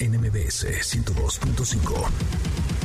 NMBS 102.5.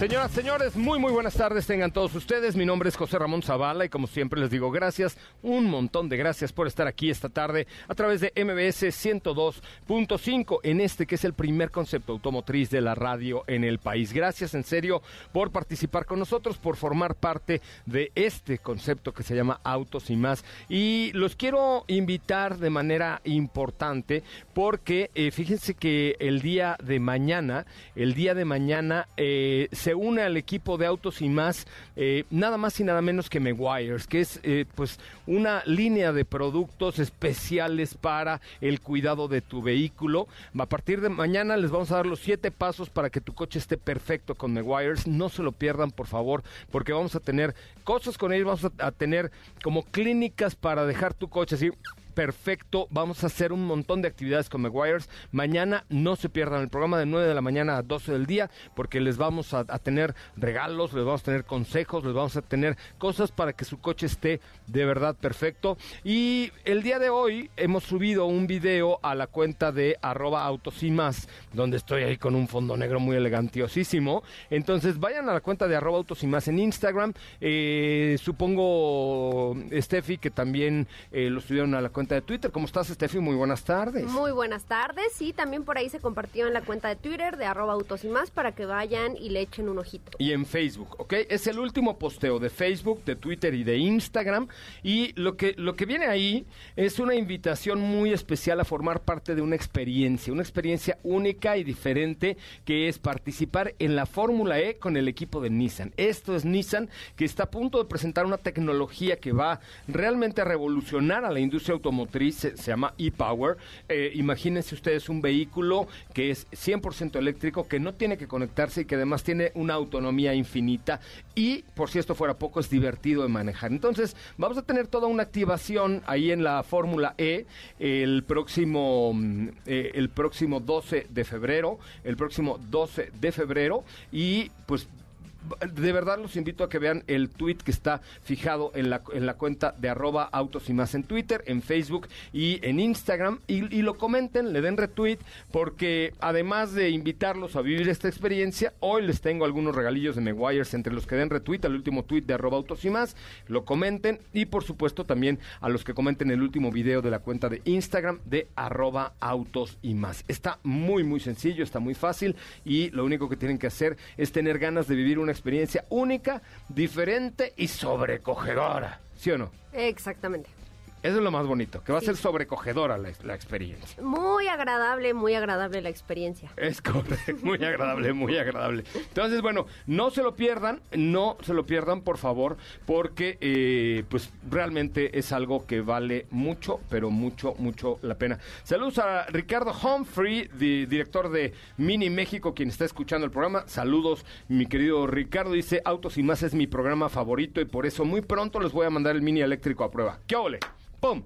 Señoras, señores, muy muy buenas tardes tengan todos ustedes. Mi nombre es José Ramón Zavala y como siempre les digo gracias, un montón de gracias por estar aquí esta tarde a través de MBS 102.5 en este que es el primer concepto automotriz de la radio en el país. Gracias en serio por participar con nosotros, por formar parte de este concepto que se llama Autos y más. Y los quiero invitar de manera importante porque eh, fíjense que el día de mañana, el día de mañana eh, se se une al equipo de Autos y más, eh, nada más y nada menos que Meguiars, que es eh, pues una línea de productos especiales para el cuidado de tu vehículo. A partir de mañana les vamos a dar los siete pasos para que tu coche esté perfecto con Meguiars. No se lo pierdan, por favor, porque vamos a tener cosas con ellos, vamos a, a tener como clínicas para dejar tu coche así perfecto. Vamos a hacer un montón de actividades con Meguiars. Mañana no se pierdan el programa de 9 de la mañana a 12 del día porque les vamos a, tener regalos, les vamos a tener consejos, les vamos a tener cosas para que su coche esté de verdad perfecto. Y el día de hoy hemos subido un video a la cuenta de arroba autos y más, donde estoy ahí con un fondo negro muy elegantiosísimo. Entonces vayan a la cuenta de arroba autos y más en Instagram. Eh, supongo, Steffi, que también eh, lo subieron a la cuenta cuenta de Twitter. ¿Cómo estás, Steffi? Muy buenas tardes. Muy buenas tardes. Y también por ahí se compartió en la cuenta de Twitter de arroba autos y más para que vayan y le echen un ojito. Y en Facebook, ¿ok? Es el último posteo de Facebook, de Twitter y de Instagram. Y lo que, lo que viene ahí es una invitación muy especial a formar parte de una experiencia, una experiencia única y diferente que es participar en la Fórmula E con el equipo de Nissan. Esto es Nissan que está a punto de presentar una tecnología que va realmente a revolucionar a la industria automotriz motriz se, llama e-Power. Eh, imagínense ustedes un vehículo que es 100% eléctrico, que no tiene que conectarse y que además tiene una autonomía infinita y, por si esto fuera poco, es divertido de manejar. Entonces, vamos a tener toda una activación ahí en la Fórmula E el próximo, mm, eh, el próximo 12 de febrero, el próximo 12 de febrero y pues de verdad los invito a que vean el tweet que está fijado en la, en la cuenta de arroba autos y más en Twitter, en Facebook y en Instagram y, lo comenten, le den retweet porque además de invitarlos a vivir esta experiencia, hoy les tengo algunos regalillos de Meguiars entre los que den retweet al último tweet de arroba autos y más, lo comenten y por supuesto también a los que comenten el último video de la cuenta de Instagram de arroba autos y más. Está muy muy sencillo, está muy fácil y lo único que tienen que hacer es tener ganas de vivir una experiencia única, diferente y sobrecogedora. ¿Sí o no? Exactamente. Eso es lo más bonito, que va a ser sobrecogedora la, la, experiencia. Muy agradable, muy agradable la experiencia. Es correcto, muy agradable, muy agradable. Entonces, bueno, no se lo pierdan, no se lo pierdan, por favor, porque eh, pues realmente es algo que vale mucho, pero mucho, mucho la pena. Saludos a Ricardo Humphrey, director de Mini México, quien está escuchando el programa. Saludos, mi querido Ricardo. Dice, Autos y más es mi programa favorito y por eso muy pronto les voy a mandar el Mini eléctrico a prueba. ¿Qué ole? ¡Pum!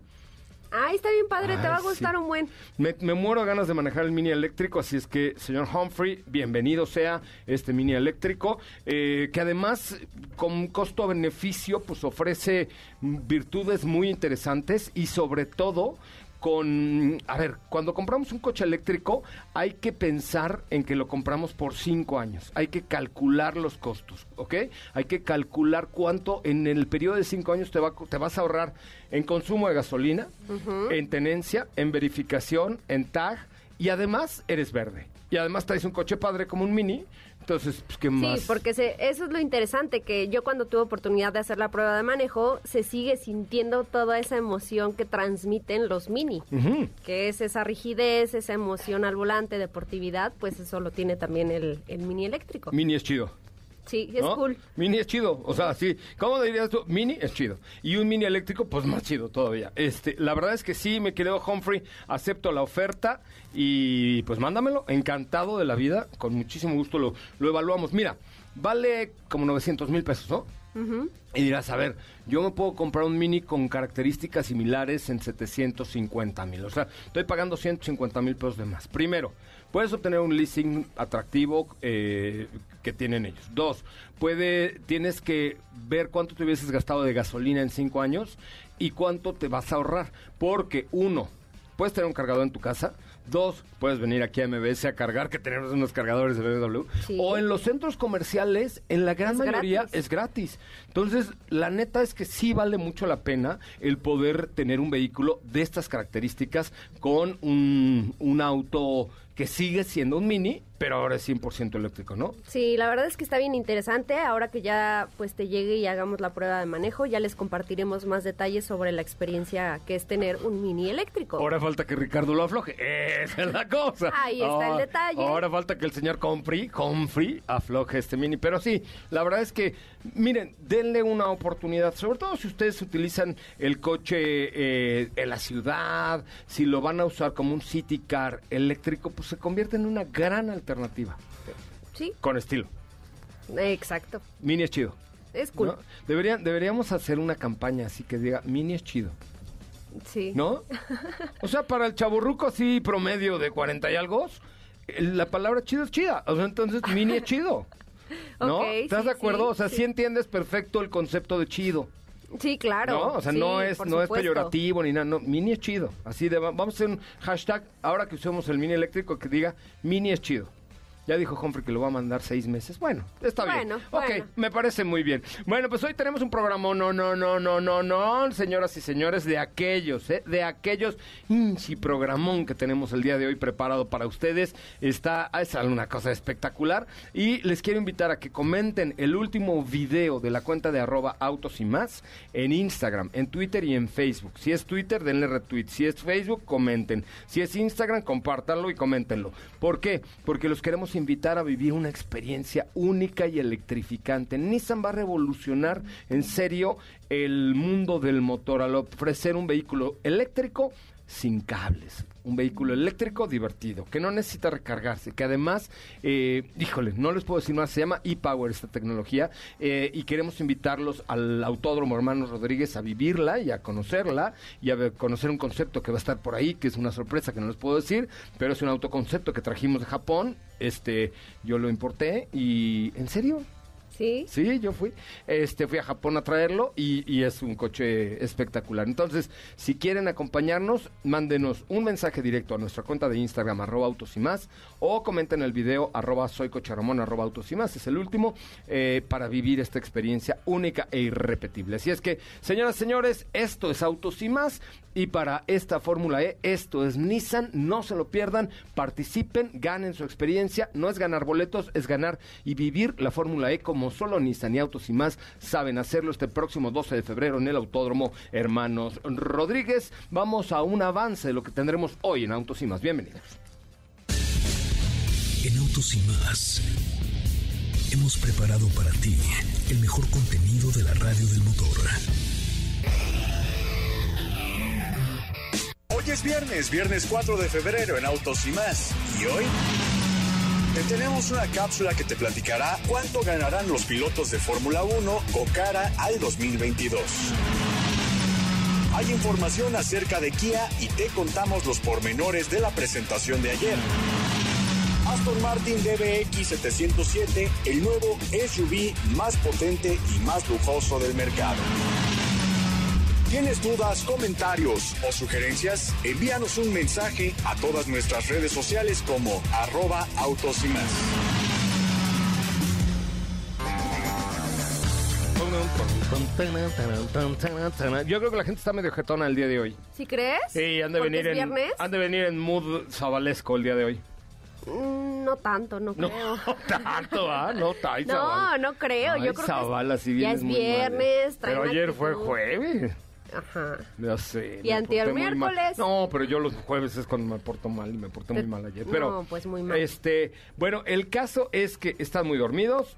Ay, está bien padre, te va a gustar un buen. Me, muero a ganas de manejar el mini eléctrico, así es que, señor Humphrey, bienvenido sea este mini eléctrico, eh, que además, con costo-beneficio, pues ofrece virtudes muy interesantes y sobre todo con... A ver, cuando compramos un coche eléctrico hay que pensar en que lo compramos por cinco años. Hay que calcular los costos, ¿ok? Hay que calcular cuánto en el periodo de cinco años te, va, te vas a ahorrar en consumo de gasolina, en tenencia, en verificación, en tag y además eres verde. Y además traes un coche padre como un mini, entonces, pues, ¿qué más? Sí, porque se, eso es lo interesante, que yo cuando tuve oportunidad de hacer la prueba de manejo, se sigue sintiendo toda esa emoción que transmiten los mini, que es esa rigidez, esa emoción al volante, deportividad, pues eso lo tiene también el, el mini eléctrico. Mini es chido. Sí, es ¿no? cool. Mini es chido, o sea, sí. ¿Cómo dirías tú? Mini es chido. Y un mini eléctrico, pues más chido todavía. Este, la verdad es que sí, me quedo Humphrey, acepto la oferta y pues mándamelo. Encantado de la vida, con muchísimo gusto lo, lo evaluamos. Mira, vale como 900 mil pesos, ¿no? Y dirás, a ver, yo me puedo comprar un mini con características similares en 750 mil. O sea, estoy pagando 150 mil pesos de más. Primero, puedes obtener un leasing atractivo eh, que tienen ellos. Dos, puede, tienes que ver cuánto te hubieses gastado de gasolina en cinco años y cuánto te vas a ahorrar. Porque uno, puedes tener un cargador en tu casa. Dos, puedes venir aquí a MBS a cargar, que tenemos unos cargadores de BMW. Sí. O en los centros comerciales, en la gran Es mayoría gratis. es gratis. Entonces, la neta es que sí vale mucho la pena el poder tener un vehículo de estas características con un, un auto que sigue siendo un mini, pero ahora es 100% eléctrico, ¿no? Sí, la verdad es que está bien interesante. Ahora que ya pues te llegue y hagamos la prueba de manejo, ya les compartiremos más detalles sobre la experiencia que es tener un mini eléctrico. Ahora falta que Ricardo lo afloje. Esa es la cosa. Ahí está el detalle. Ahora falta que el señor Comfrey, Comfrey afloje este mini. Pero sí, la verdad es que, miren, denle una oportunidad. Sobre todo si ustedes utilizan el coche eh, en la ciudad, si lo van a usar como un city car eléctrico, pues se convierte en una gran alternativa. Sí, Con estilo. exacto. Mini es chido. Es cool. ¿no? Deberían, deberíamos hacer una campaña así que diga, mini es chido. Sí. ¿No? O sea, para el chaburruco así promedio de 40 y algo, la palabra chido es chida. O sea, entonces mini es chido. ¿No? ¿Estás sí, de acuerdo? sí, o sea, sí. sí. entiendes perfecto el concepto de chido. Sí, claro. ¿No? O sea, no es no es peyorativo ni nada. No, mini es chido. Así de, va- vamos a hacer un hashtag, ahora que usemos el mini eléctrico, que diga mini es chido. Ya dijo Humphrey que lo va a mandar seis meses. Bueno, está bien. Bueno, ok, me parece muy bien. Bueno, pues hoy tenemos un programa, no, no, no, no, no, no, señoras y señores, de aquellos, ¿eh? de aquellos inchi programón que tenemos el día de hoy preparado para ustedes. Está, es una cosa espectacular. Y les quiero invitar a que comenten el último video de la cuenta de arroba autos y más en Instagram, en Twitter y en Facebook. Si es Twitter, denle retweet. Si es Facebook, comenten. Si es Instagram, compártanlo y coméntenlo. ¿Por qué? Porque los queremos invitar a vivir una experiencia única y electrificante. Nissan va a revolucionar en serio el mundo del motor al ofrecer un vehículo eléctrico sin cables. Un vehículo eléctrico divertido, que no necesita recargarse, que además, eh, híjole, no les puedo decir más, se llama ePower esta tecnología, eh, y queremos invitarlos al Autódromo Hermanos Rodríguez a vivirla y a conocerla, y a conocer un concepto que va a estar por ahí, que es una sorpresa que no les puedo decir, pero es un autoconcepto que trajimos de Japón, este, yo lo importé, y ¿en serio? Sí. Sí, yo fui. Este, fui a Japón a traerlo y, es un coche espectacular. Entonces, si quieren acompañarnos, mándenos un mensaje directo a nuestra cuenta de Instagram, arroba autos y más, o comenten el video, arroba soy Coche Ramón, arroba autos y más. Es el último eh, para vivir esta experiencia única e irrepetible. Así es que, señoras y señores, esto es Autos y más. Y para esta Fórmula E, esto es Nissan. No se lo pierdan, participen, ganen su experiencia. No es ganar boletos, es ganar y vivir la Fórmula E como solo Nissan y Autos y más saben hacerlo este próximo 12 de febrero en el Autódromo Hermanos Rodríguez. Vamos a un avance de lo que tendremos hoy en Autos y más. Bienvenidos. En Autos y más hemos preparado para ti el mejor contenido de la radio del motor. Hoy es viernes, viernes 4 de febrero en Autos y más. Y hoy te tenemos una cápsula que te platicará cuánto ganarán los pilotos de Fórmula 1 con cara al 2022. Hay información acerca de Kia y te contamos los pormenores de la presentación de ayer. Aston Martin DBX 707, el nuevo SUV más potente y más lujoso del mercado. ¿Tienes dudas, comentarios o sugerencias? Envíanos un mensaje a todas nuestras redes sociales como arroba autos y más. Yo creo que la gente está medio jetona el día de hoy. ¿Sí crees? Sí, han de ¿Porque venir es en viernes? han de venir en mood sabalesco el día de hoy. Mm, No tanto, no No creo. tanto, ¿ah? No, ay, No, no creo. Ay, Yo creo Zabala, que sí ya vienes es muy mal, ¿eh? viernes. traen Pero ayer fue actitud. jueves. Ajá. Ya sé. Y antier miércoles. No, pero yo los jueves es cuando me porto mal y me porté muy mal ayer. Pero, No, pues muy mal. Este, bueno, el caso es que están muy dormidos.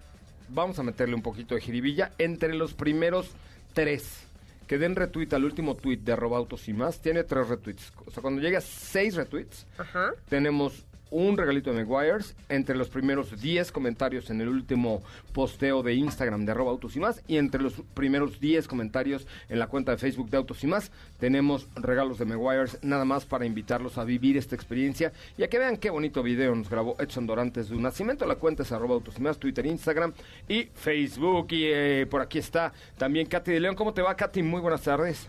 Vamos a meterle un poquito de jiribilla. Entre los primeros tres que den retweet al último tweet de arroba autos y más, tiene tres retweets. O sea, cuando llegue a seis retweets, Ajá. tenemos un regalito de Meguiars entre los primeros 10 comentarios en el último posteo de Instagram de arroba autos y más y entre los primeros 10 comentarios en la cuenta de Facebook de autos y más tenemos regalos de Meguiars nada más para invitarlos a vivir esta experiencia y a que vean qué bonito video nos grabó Edson Dorantes de un nacimiento. La cuenta es autos y más Twitter, Instagram y Facebook y eh, por aquí está también Katy de León. ¿cómo te va Katy? Muy buenas tardes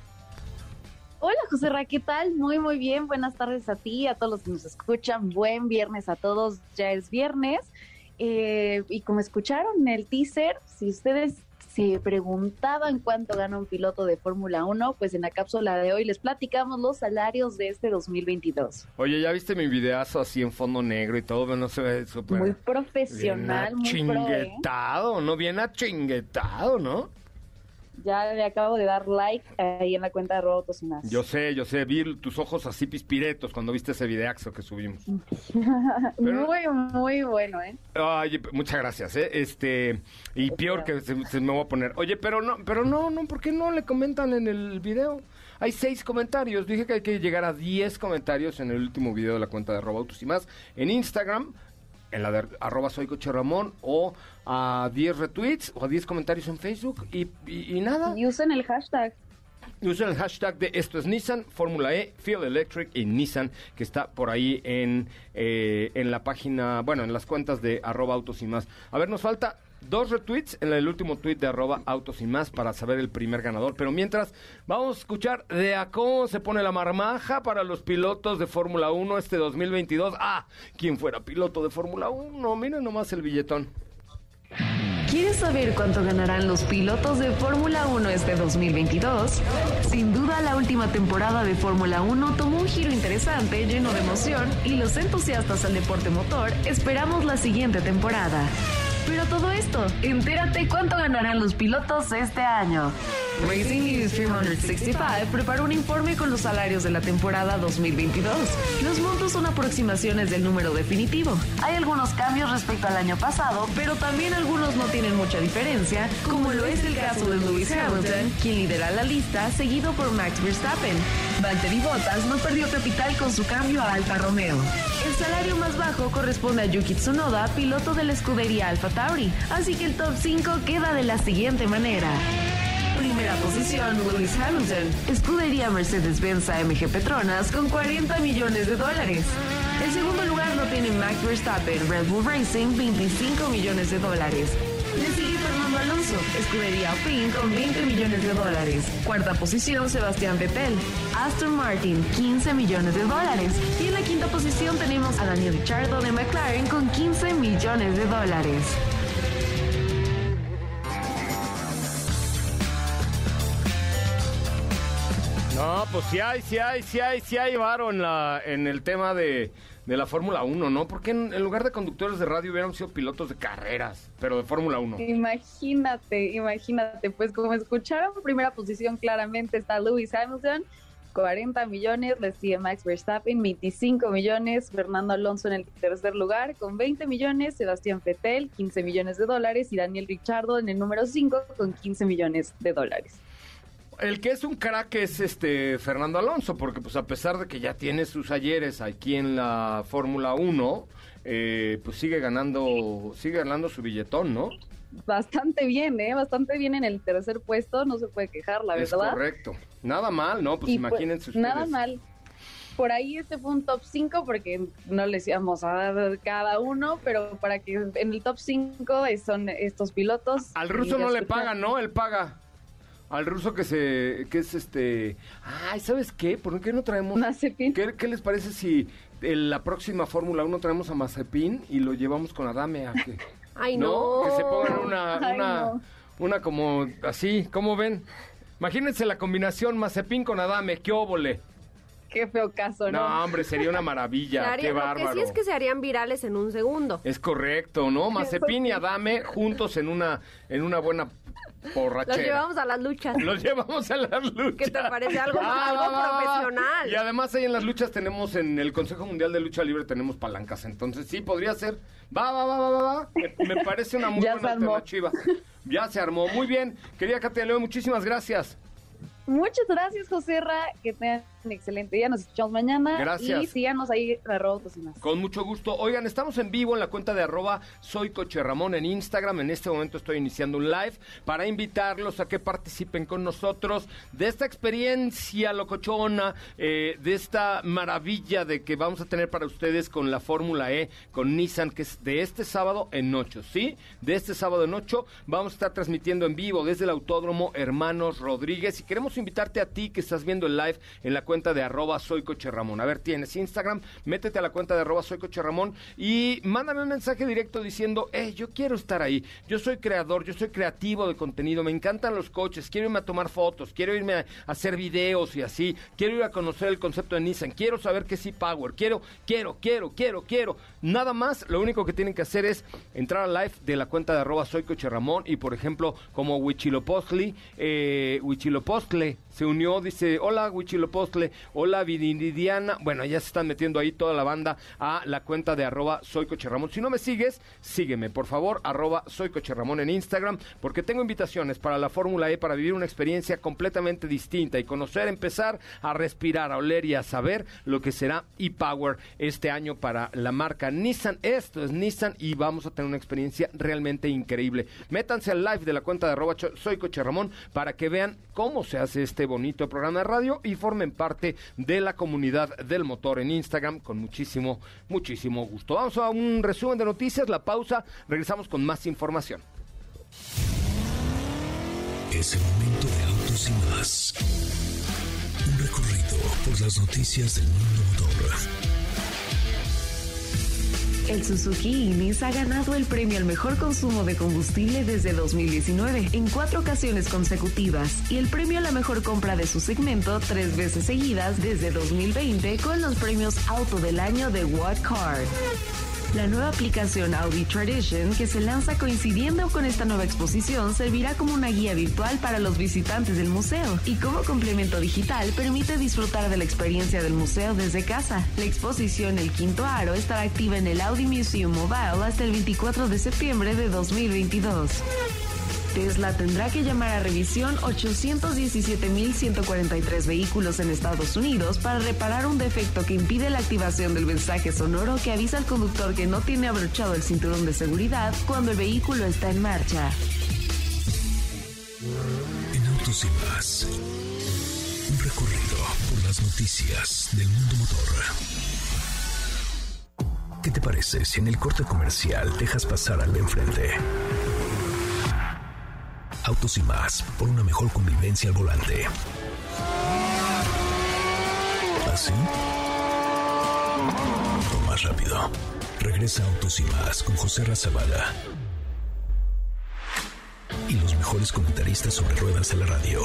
Hola José Ra, ¿qué tal? Muy, muy bien. Buenas tardes a ti, a todos los que nos escuchan. Buen viernes a todos. Ya es viernes. Eh, y como escucharon en el teaser, si ustedes se preguntaban cuánto gana un piloto de Fórmula 1, pues en la cápsula de hoy les platicamos los salarios de este 2022. Oye, ¿ya viste mi videazo así en fondo negro y todo? No se ve súper... Muy profesional, Bien muy pro, ¿eh? achinguetado, ¿no? Bien achinguetado, ¿no? Ya le acabo de dar like ahí en la cuenta de Robotos y más. Yo sé, yo sé, vi tus ojos así pispiretos cuando viste ese videaxo que subimos. Muy, muy bueno, ¿eh? Ay, muchas gracias, ¿eh? Este, y peor que se, se me voy a poner. Oye, pero no, pero no, no, ¿por qué no le comentan en el video? Hay seis comentarios. Dije que hay que llegar a 10 comentarios en el último video de la cuenta de Robautos y más. En Instagram, en la de arroba soy Coche Ramón, o a 10 retweets, o a 10 comentarios en Facebook, y, y- y nada. Y usen el hashtag. Usen el hashtag de esto es Nissan, Fórmula E, Fuel Electric y Nissan, que está por ahí en, eh, en la página, bueno, en las cuentas de arroba autos y más. A ver, nos falta dos retweets en el último tweet de arroba autos y más para saber el primer ganador. Pero mientras, vamos a escuchar de a cómo se pone la marmaja para los pilotos de Fórmula 1 este 2022. Ah, quien fuera piloto de Fórmula 1, miren nomás el billetón. ¿Quieres saber cuánto ganarán los pilotos de Fórmula 1 este 2022? Sin duda, la última temporada de Fórmula 1 tomó un giro interesante, lleno de emoción, y los entusiastas al deporte motor esperamos la siguiente temporada. Pero todo esto, entérate cuánto ganarán los pilotos este año. Racing News 365 preparó un informe con los salarios de la temporada 2022. Los montos son aproximaciones del número definitivo. Hay algunos cambios respecto al año pasado, pero también algunos no tienen mucha diferencia, como lo es el caso de Lewis Hamilton, quien lidera la lista, seguido por Max Verstappen. Valtteri Bottas no perdió capital con su cambio a Alfa Romeo. El salario más bajo corresponde a Yuki Tsunoda, piloto de la escudería Alfa Tauri, así que el top 5 queda de la siguiente manera. Primera posición, Lewis Hamilton, escudería Mercedes-Benz AMG Petronas con 40 millones de dólares. El segundo lugar lo tiene Max Verstappen, Red Bull Racing, 25 millones de dólares. Escudería Alpine con 20 millones de dólares. Cuarta posición, Sebastián Vettel, Aston Martin, 15 millones de dólares. Y en la quinta posición tenemos a Daniel Ricciardo de McLaren con 15 millones de dólares. No, pues sí hay, sí hay, sí hay, sí hay varo en, la, en el tema de, de la Fórmula 1, ¿no? Porque en, lugar de conductores de radio hubieran sido pilotos de carreras, pero de Fórmula 1. Imagínate, imagínate, pues como escucharon, primera posición claramente está Lewis Hamilton, 40 millones, le sigue Max Verstappen, 25 millones, Fernando Alonso en el tercer lugar con 20 millones, Sebastián Vettel, 15 millones de dólares y Daniel Ricciardo en el número 5 con 15 millones de dólares. El que es un crack es este Fernando Alonso, porque pues a pesar de que ya tiene sus ayeres aquí en la Fórmula 1, eh, pues sigue ganando, sigue ganando su billetón, ¿no? Bastante bien, ¿eh? Bastante bien en el tercer puesto, no se puede quejar, la es verdad. correcto. Nada mal, ¿no? Pues Y, pues, imagínense ustedes. Nada mal. Por ahí este fue un top 5 porque no les íbamos a dar cada uno, pero para que en el top 5 son estos pilotos. Al ruso no le pagan, ¿no? Él paga. Al ruso que se, que es este, ay, ¿sabes qué? ¿Por qué no traemos? Mazepin. ¿Qué, qué les parece si en la próxima Fórmula 1 traemos a Mazepin y lo llevamos con Adame a que, Ay, no. Que se pongan una, Ay, una, no. una como así, ¿cómo ven? Imagínense la combinación Mazepin con Adame, qué óvole. Qué feo caso, ¿no? No, hombre, sería una maravilla, haría- qué lo bárbaro. que sí es que se harían virales en un segundo. Es correcto, ¿no? Mazepin y Adame juntos en una, en una buena borrachera. Los llevamos a las luchas. Los llevamos a las luchas. ¿Qué te parece? Algo- algo va, va. profesional. Y además ahí en las luchas tenemos, en el Consejo Mundial de Lucha Libre tenemos palancas. Entonces sí, podría ser. Va, va, va, va, va, va. Me, me parece una muy Ya buena se armó. alternativa. Ya se armó. Muy bien. Querida Katia Leo, muchísimas gracias. Muchas gracias, José Ra. Que tengan excelente día. Nos escuchamos mañana. Gracias. Y síganos ahí en arroba Autos y más. Con mucho gusto. Oigan, estamos en vivo en la cuenta de arroba soy Coche Ramón en Instagram. En este momento estoy iniciando un live para invitarlos a que participen con nosotros de esta experiencia locochona, eh, de esta maravilla de que vamos a tener para ustedes con la Fórmula E, con Nissan, que es de este sábado en 8, ¿sí? De este sábado en 8 vamos a estar transmitiendo en vivo desde el Autódromo Hermanos Rodríguez y queremos invitarte a ti que estás viendo el live en la cuenta de arroba soy Coche Ramón. A ver, tienes Instagram, métete a la cuenta de arroba soy Coche Ramón y mándame un mensaje directo diciendo, eh, yo quiero estar ahí, yo soy creador, yo soy creativo de contenido, me encantan los coches, quiero irme a tomar fotos, quiero irme a, a hacer videos y así, quiero ir a conocer el concepto de Nissan, quiero saber qué es e-Power, quiero, quiero, quiero, quiero, quiero. Nada más, lo único que tienen que hacer es entrar al live de la cuenta de arroba soy Coche Ramón y por ejemplo, como Huichilopostli, eh, se unió, dice, hola Huichilopostle, hola Vididiana, bueno, ya se están metiendo ahí toda la banda a la cuenta de arroba soy. Si no me sigues, sígueme, por favor, arroba soy en Instagram, porque tengo invitaciones para la Fórmula E para vivir una experiencia completamente distinta y conocer, empezar a respirar, a oler y a saber lo que será e-Power este año para la marca Nissan. Esto es Nissan y vamos a tener una experiencia realmente increíble. Métanse al live de la cuenta de arroba soy para que vean cómo se hace este bonito programa de radio y formen parte de la comunidad del motor en Instagram con muchísimo, muchísimo gusto. Vamos a un resumen de noticias, la pausa, regresamos con más información. Es el momento de autos y más. Un recorrido por las noticias del mundo El Suzuki Ignis ha ganado el premio al mejor consumo de combustible desde 2019 en cuatro ocasiones consecutivas y el premio a la mejor compra de su segmento tres veces seguidas desde 2020 con los premios Auto del Año de What Car. La nueva aplicación Audi Tradition, que se lanza coincidiendo con esta nueva exposición, servirá como una guía virtual para los visitantes del museo y como complemento digital permite disfrutar de la experiencia del museo desde casa. La exposición El Quinto Aro estará activa en el Audi Museum Mobile hasta el 24 de septiembre de 2022. Tesla tendrá que llamar a revisión 817.143 vehículos en Estados Unidos para reparar un defecto que impide la activación del mensaje sonoro que avisa al conductor que no tiene abrochado el cinturón de seguridad cuando el vehículo está en marcha. En autos y más. Un recorrido por las noticias del mundo motor. ¿Qué te parece si en el corte comercial dejas pasar al de enfrente? Autos y más por una mejor convivencia al volante. ¿Así? O más rápido. Regresa Autos y más con José Razabala. Y los mejores comentaristas sobre ruedas de la radio.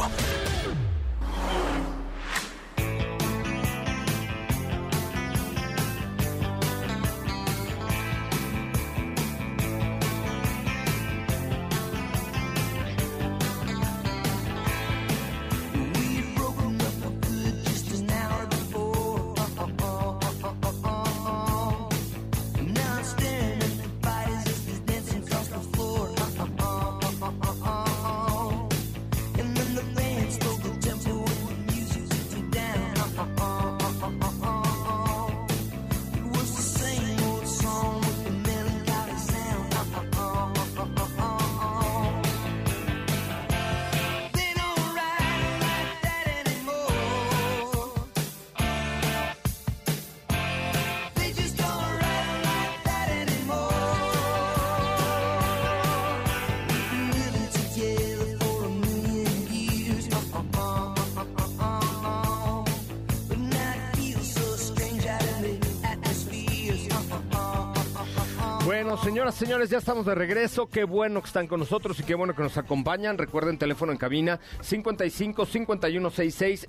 Señoras, señores, ya estamos de regreso. Qué bueno que están con nosotros y qué bueno que nos acompañan. Recuerden, teléfono en cabina 55 51 66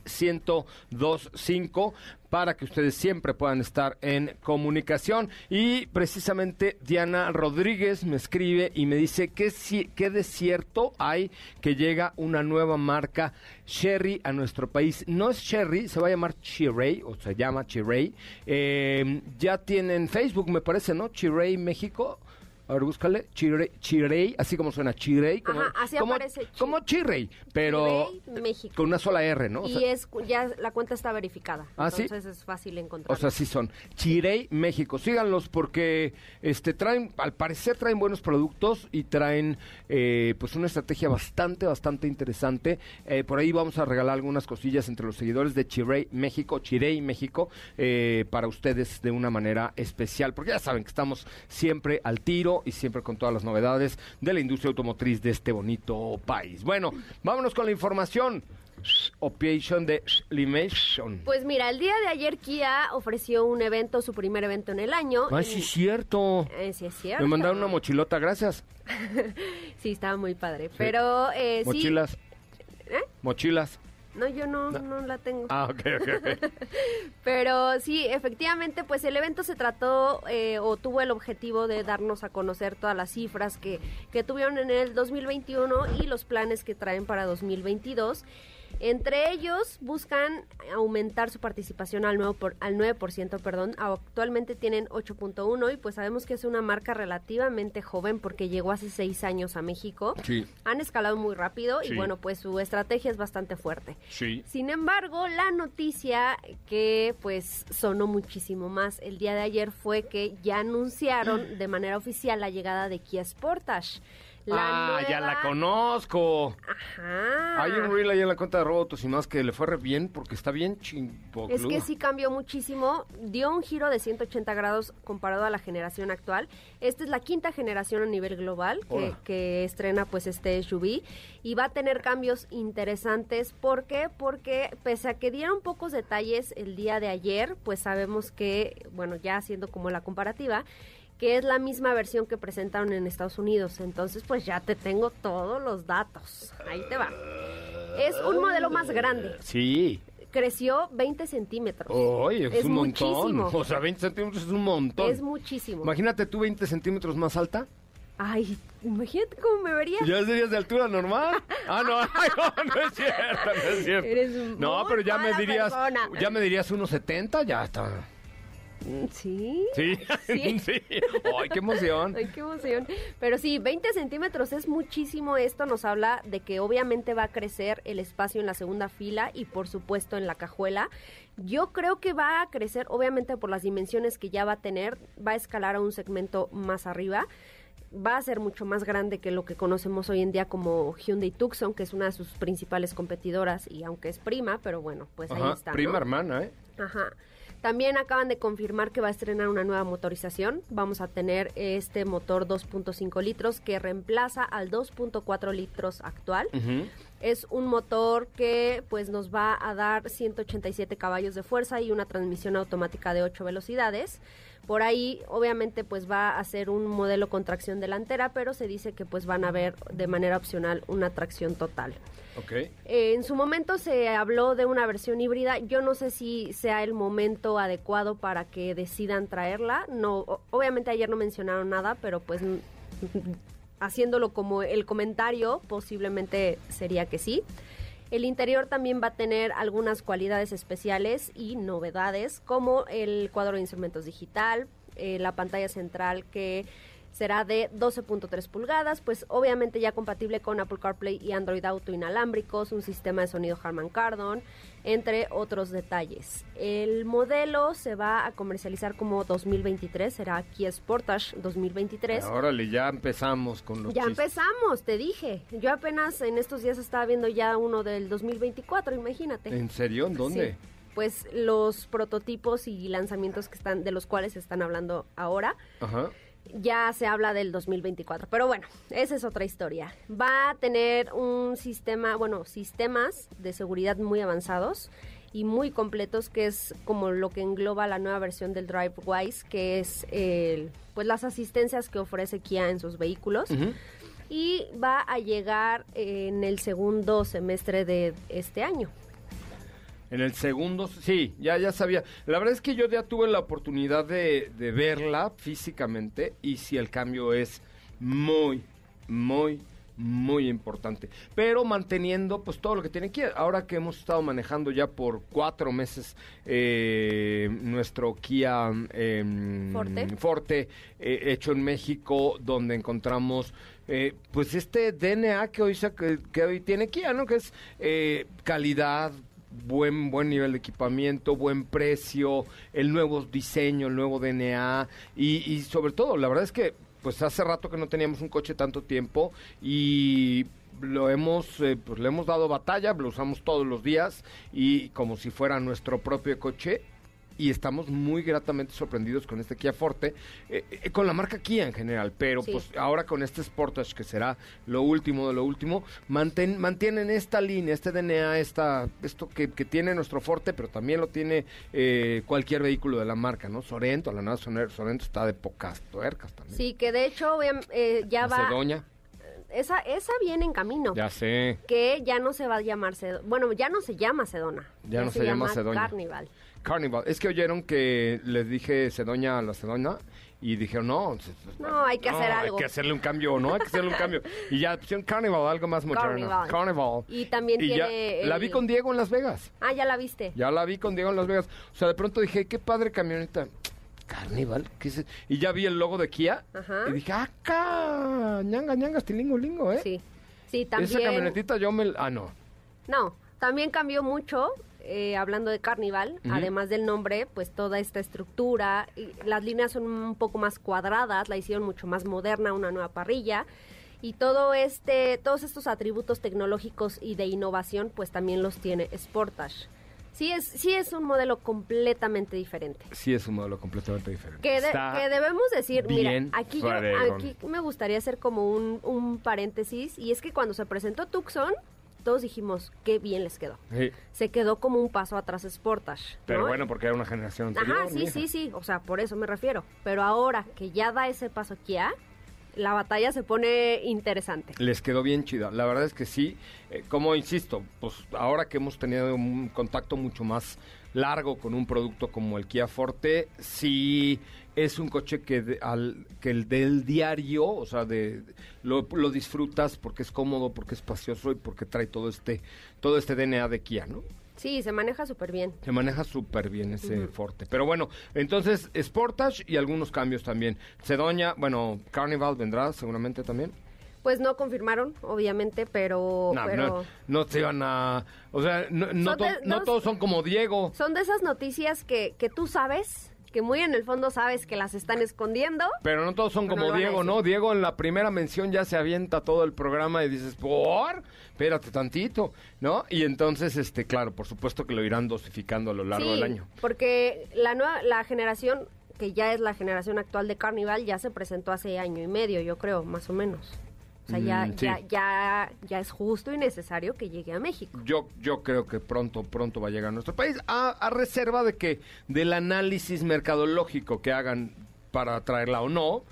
1025 para que ustedes siempre puedan estar en comunicación. Y precisamente Diana Rodríguez me escribe y me dice que qué desierto hay que llega una nueva marca Sherry a nuestro país. No es Sherry, se va a llamar Chirey, o se llama Chirey. Eh, ya tienen Facebook, me parece, ¿no? Chirey México. A ver, búscale, Chirey, Chirey, así como suena, Chirey, como, Ajá, así como, aparece, Chi- como Chirey, pero Chirey, México. con una sola R, ¿no? O y sea- es ya la cuenta está verificada. ¿Ah, sí? entonces es fácil encontrar. O sea, sí son. Chirey México. Síganlos porque este traen, al parecer traen buenos productos y traen eh, pues una estrategia bastante, bastante interesante. Eh, por ahí vamos a regalar algunas cosillas entre los seguidores de Chirey México, Chirey México, eh, para ustedes de una manera especial. Porque ya saben que estamos siempre al tiro y siempre con todas las novedades de la industria automotriz de este bonito país. Bueno, vámonos con la información. Operation de Limation. Pues mira, el día de ayer Kia ofreció un evento, su primer evento en el año. Ay, en- sí, es cierto. Eh, sí, es cierto. Me mandaron una mochilota, gracias. Sí, estaba muy padre. Pero eh, sí. Mochilas. ¿Eh? Mochilas. No, yo no, no la tengo. Ah, ok, ok, ok. Pero sí, efectivamente, pues el evento se trató eh, o tuvo el objetivo de darnos a conocer todas las cifras que, que tuvieron en el 2021 y los planes que traen para 2022. Entre ellos buscan aumentar su participación al 9%, por, al 9% perdón. Actualmente tienen 8.1 y pues sabemos que es una marca relativamente joven porque llegó hace seis años a México. Sí. Han escalado muy rápido Sí. y bueno, pues su estrategia es bastante fuerte. Sí. Sin embargo, la noticia que pues sonó muchísimo más el día de ayer fue que ya anunciaron de manera oficial la llegada de Kia Sportage. La ah, ya la conozco. Ajá. Hay un reel ahí en la cuenta de Robotos y más que le fue re bien porque está bien chimbo. Es que sí cambió muchísimo, dio un giro de 180 grados comparado a la generación actual. Esta es la quinta generación a nivel global que, que estrena pues este SUV y va a tener cambios interesantes. ¿Por qué? Porque pese a que dieron pocos detalles el día de ayer, pues sabemos que, bueno, ya haciendo como la comparativa, que es la misma versión que presentaron en Estados Unidos. Entonces, pues ya te tengo todos los datos. Ahí te va. Es un modelo más grande. Sí. Creció 20 centímetros. Oye, es, Es un montón. O sea, 20 centímetros es un montón. Es muchísimo. Imagínate tú 20 centímetros más alta. Ay, imagínate cómo me vería. ¿Ya serías de altura normal? Ah, no, ay, no, no es cierto, no es cierto. Eres un no, pero ya me dirías, persona. ya me dirías unos 70, ya está. Mm, Sí. Sí, Sí. sí. Ay, qué emoción. Ay, qué emoción. Pero sí, 20 centímetros es muchísimo. Esto nos habla de que obviamente va a crecer el espacio en la segunda fila y por supuesto en la cajuela. Yo creo que va a crecer, obviamente por las dimensiones que ya va a tener, va a escalar a un segmento más arriba. Va a ser mucho más grande que lo que conocemos hoy en día como Hyundai Tucson, que es una de sus principales competidoras y aunque es prima, pero bueno, pues ahí está. ¿no? prima hermana, ¿eh? Ajá. También acaban de confirmar que va a estrenar una nueva motorización. Vamos a tener este motor 2.5 litros que reemplaza al 2.4 litros actual. Es un motor que pues nos va a dar 187 caballos de fuerza y una transmisión automática de 8 velocidades. Por ahí, obviamente, pues va a ser un modelo con tracción delantera, pero se dice que pues van a ver de manera opcional una tracción total. Ok. Eh, en su momento se habló de una versión híbrida. Yo no sé si sea el momento adecuado para que decidan traerla. No, obviamente ayer no mencionaron nada, pero pues haciéndolo como el comentario, posiblemente sería que sí. El interior también va a tener algunas cualidades especiales y novedades, como el cuadro de instrumentos digital, eh, la pantalla central que será de 12.3 pulgadas, pues obviamente ya compatible con Apple CarPlay y Android Auto inalámbricos, un sistema de sonido Harman Kardon, entre otros detalles. El modelo se va a comercializar como 2023, será Kia Sportage 2023. Órale, ya empezamos con los Ya chistes. empezamos, te dije. Yo apenas en estos días estaba viendo ya uno del 2024, imagínate. ¿En serio? ¿En dónde? Sí. Pues los prototipos y lanzamientos que están de los cuales se están hablando ahora Ajá. Ya se habla del 2024. Pero bueno, esa es otra historia. Va a tener un sistema, bueno, sistemas de seguridad muy avanzados y muy completos, que es como lo que engloba la nueva versión del DriveWise, que es el, pues las asistencias que ofrece Kia en sus vehículos. Y va a llegar en el segundo semestre de este año. En el segundo, sí, ya, ya sabía. La verdad es que yo ya tuve la oportunidad de, de verla físicamente y si el cambio es muy, muy, muy importante. Pero manteniendo pues todo lo que tiene que Ahora que hemos estado manejando ya por cuatro meses eh, nuestro Kia em, Forte. Forte, eh, hecho en México, donde encontramos eh, pues este DNA que hoy, que, que hoy tiene Kia, ¿no? Que es eh, calidad, buen buen nivel de equipamiento, buen precio, el nuevo diseño, el nuevo DNA y, y sobre todo, la verdad es que pues hace rato que no teníamos un coche tanto tiempo y lo hemos eh, pues le hemos dado batalla, lo usamos todos los días y como si fuera nuestro propio coche y estamos muy gratamente sorprendidos con este Kia Forte, eh, eh, con la marca Kia en general, pero Sí. pues ahora con este Sportage que será lo último de lo último, mantén- mantienen esta línea, este DNA, esta, esto que, que tiene nuestro Forte, pero también lo tiene eh, cualquier vehículo de la marca, ¿no? Sorento, la nueva Sorento está de pocas tuercas también. Sí, que de hecho eh, ya va... Macedonia, Esa, esa viene en camino. ya sé. Que ya no se va a llamar Sedona. Bueno, ya no se llama Sedona. Ya no se llama Sedona. Carnival. Carnival. Es que oyeron que les dije Sedoña a la Sedona y dijeron, no, se- No, hay que hacer algo. Hay que hacerle un cambio, ¿no? Hay que hacerle un cambio. Y ya pusieron Carnival, algo más moderno. Carnival. Carnival. Y también Y ya tiene la el- vi con Diego en Las Vegas. Ah, ya la viste. Ya la vi con Diego en Las Vegas. O sea, de pronto dije, qué padre camioneta. Carnival, ¿qué es? eso? Y ya vi el logo de Kia Ajá. y dije, acá, ñanga, ñanga, estilingo, lingo, ¿eh? Sí. Sí, también. Esa camionetita yo me... Ah, no. No, también cambió mucho, eh, hablando de Carnival, además del nombre, pues toda esta estructura, y las líneas son un poco más cuadradas, la hicieron mucho más moderna, una nueva parrilla, y todo este, todos estos atributos tecnológicos y de innovación, pues también los tiene Sportage. Sí es, sí es un modelo completamente diferente. Sí es un modelo completamente diferente. Que, de- que debemos decir, mira, aquí, yo, aquí me gustaría hacer como un, un paréntesis, y es que cuando se presentó Tucson, todos dijimos, qué bien les quedó. Sí, Se quedó como un paso atrás Sportage. pero ¿no? bueno, porque era una generación anterior. Ajá, sí, mija. sí, sí, o sea, por eso me refiero. Pero ahora que ya da ese paso Kia, la batalla se pone interesante. Les quedó bien chida. La verdad es que sí. Eh, como insisto, pues ahora que hemos tenido un contacto mucho más largo con un producto como el Kia Forte, sí es un coche que, de- al, que el del diario, o sea, de, lo, lo disfrutas porque es cómodo, porque es espacioso y porque trae todo este, todo este DNA de Kia, ¿no? Sí, se maneja súper bien. Se maneja súper bien ese Forte. Pero bueno, entonces Sportage y algunos cambios también. Sedoña, bueno, Carnival vendrá seguramente también. Pues no confirmaron, obviamente, pero... No, pero no, no se van a... O sea, no, no, Son to- de- no dos- todos son como Diego. Son de esas noticias que, que tú sabes, que muy en el fondo sabes que las están escondiendo. Pero no todos son como no Diego. ¿no? Diego en la primera mención ya se avienta todo el programa y dices, ¿por? Espérate tantito, ¿no? Y entonces, este, claro, por supuesto que lo irán dosificando a lo largo sí, del año. porque la nueva, la generación, que ya es la generación actual de Carnival, ya se presentó hace año y medio, yo creo, más o menos. O sea, ya, Mm, sí. ya, ya, ya es justo y necesario que llegue a México. Yo, yo creo que pronto, pronto va a llegar a nuestro país, a, a reserva de que del análisis mercadológico que hagan para traerla o no,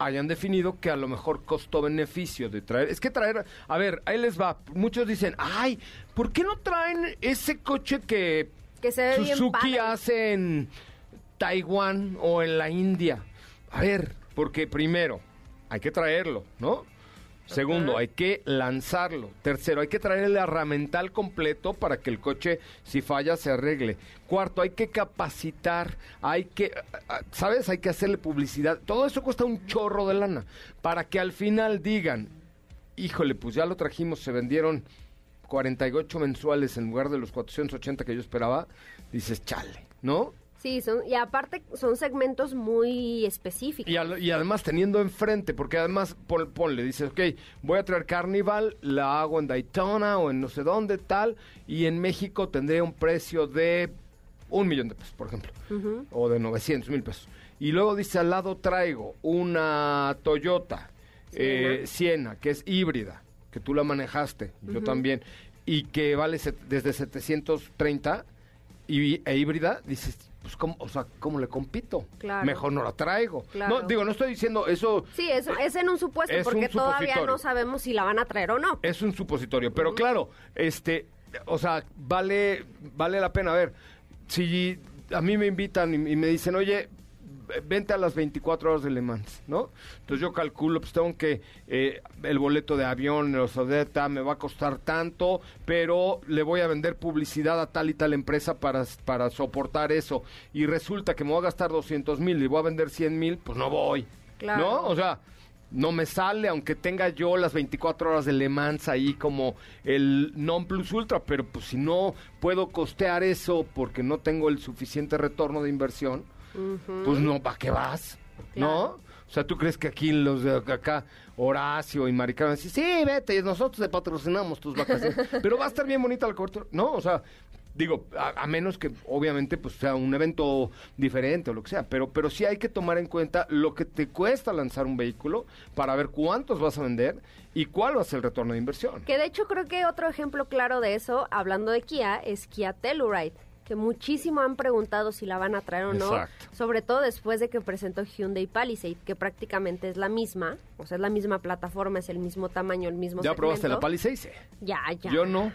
hayan definido que a lo mejor costo-beneficio de traer. Es que traer, a ver, ahí les va. Muchos dicen, ay, ¿por qué no traen ese coche que Que se ve bien Suzuki padre. hace en Taiwán o en la India? A ver, porque primero, hay que traerlo, ¿no? Segundo, hay que lanzarlo. Tercero, hay que traer el herramental completo para que el coche, si falla, se arregle. Cuarto, hay que capacitar, hay que, ah, ¿sabes? Hay que hacerle publicidad. Todo eso cuesta un chorro de lana para que al final digan, híjole, pues ya lo trajimos, se vendieron 48 mensuales en lugar de los 480 que yo esperaba. Dices, chale, ¿no? Sí, son, y aparte son segmentos muy específicos. Y, al- y además teniendo enfrente, porque además pon- ponle, dices, ok, voy a traer Carnival, la hago en Daytona o en no sé dónde, tal, y en México tendré un precio de un millón de pesos, por ejemplo, o de 900 mil pesos. Y luego dice, al lado traigo una Toyota eh, Siena, que es híbrida, que tú la manejaste, yo también, y que vale set- desde 730 y, e híbrida, dices, pues, ¿cómo, o sea, ¿cómo le compito? Claro. Mejor no la traigo. Claro. No, digo, no estoy diciendo eso. Sí, es, es en un supuesto Es porque un todavía no sabemos si la van a traer o no. Es un supositorio, pero claro, este, o sea, vale, vale la pena. A ver, si a mí me invitan y, y me dicen, oye, vente a las 24 horas de Le Mans, ¿no? Entonces yo calculo, pues tengo que eh, el boleto de avión, el Sodeta, me va a costar tanto, pero le voy a vender publicidad a tal y tal empresa para, para soportar eso. Y resulta que me voy a gastar 200 mil y voy a vender 100 mil, pues no voy, Claro. ¿no? O sea, no me sale, aunque tenga yo las 24 horas de Le Mans ahí como el non plus ultra, pero pues si no puedo costear eso porque no tengo el suficiente retorno de inversión, pues no, ¿para qué vas? ¿No? O sea, ¿tú crees que aquí los de acá, Horacio y Maricarmen, dicen, sí, vete, nosotros te patrocinamos tus vacaciones, pero va a estar bien bonita la cobertura? No, o sea, digo, a, a menos que obviamente pues sea un evento diferente o lo que sea, pero, pero sí hay que tomar en cuenta lo que te cuesta lanzar un vehículo para ver cuántos vas a vender y cuál va a ser el retorno de inversión. Que de hecho creo que otro ejemplo claro de eso, hablando de Kia, es Kia Telluride, que muchísimo han preguntado si la van a traer o no, Exacto. sobre todo después de que presentó Hyundai Palisade, que prácticamente es la misma, o sea, es la misma plataforma, es el mismo tamaño, el mismo ¿Ya probaste la. Palisade? Ya, ya. Yo no.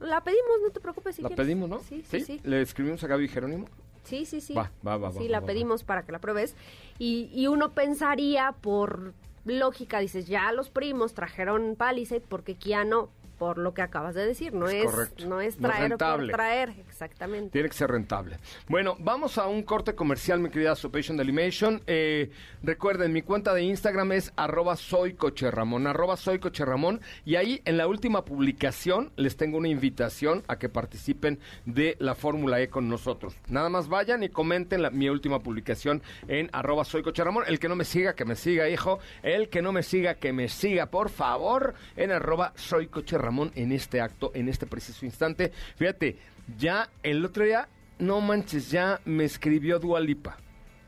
La pedimos, no te preocupes si la quieres. pedimos, ¿no? Sí, sí, sí. ¿Le escribimos a Gaby Jerónimo? Sí, sí, sí. Va, va, va, Sí, va, la va, pedimos para que la pruebes. Y, y uno pensaría, por lógica, dices, ya los primos trajeron Palisade, porque Kia no, por lo que acabas de decir. No Es no es No es traer rentable. por traer, exactamente. Tiene que ser rentable. Bueno, vamos a un corte comercial, mi querida Sopation Delimation. Eh, recuerden, mi cuenta de Instagram es arroba soy coche Ramón, arroba soy coche Ramón. Y ahí en la última publicación les tengo una invitación a que participen de la Fórmula E con nosotros. Nada más vayan y comenten la- mi última publicación en arroba soy coche Ramón. El que no me siga, que me siga, hijo. El que no me siga, que me siga, por favor, en arroba soy coche Ramón en este acto, en este preciso instante. Fíjate, ya el otro día, no manches, ya me escribió Dualipa.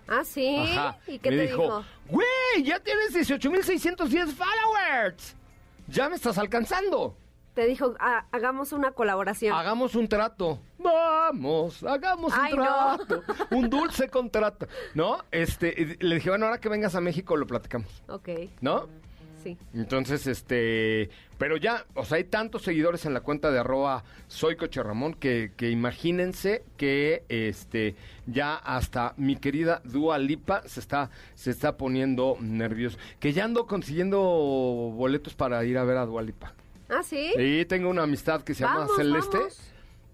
Ah, sí. Ajá. ¿Y qué me te dijo, güey, ya tienes 18.610 followers. Ya me estás alcanzando. Te dijo, "Ah, hagamos una colaboración. Hagamos un trato. Vamos, hagamos un no. trato. Un dulce contrato. ¿No? Este, le dije, bueno, ahora que vengas a México lo platicamos. Ok, ¿No? Sí. Entonces, este, pero ya, o sea, hay tantos seguidores en la cuenta de arroba soy coche Ramón que, que imagínense que este ya hasta mi querida Dua Lipa se está, se está poniendo nervioso. Que ya ando consiguiendo boletos para ir a ver a Dua Lipa. Ah, sí. Sí, tengo una amistad que se llama Celeste. vamos.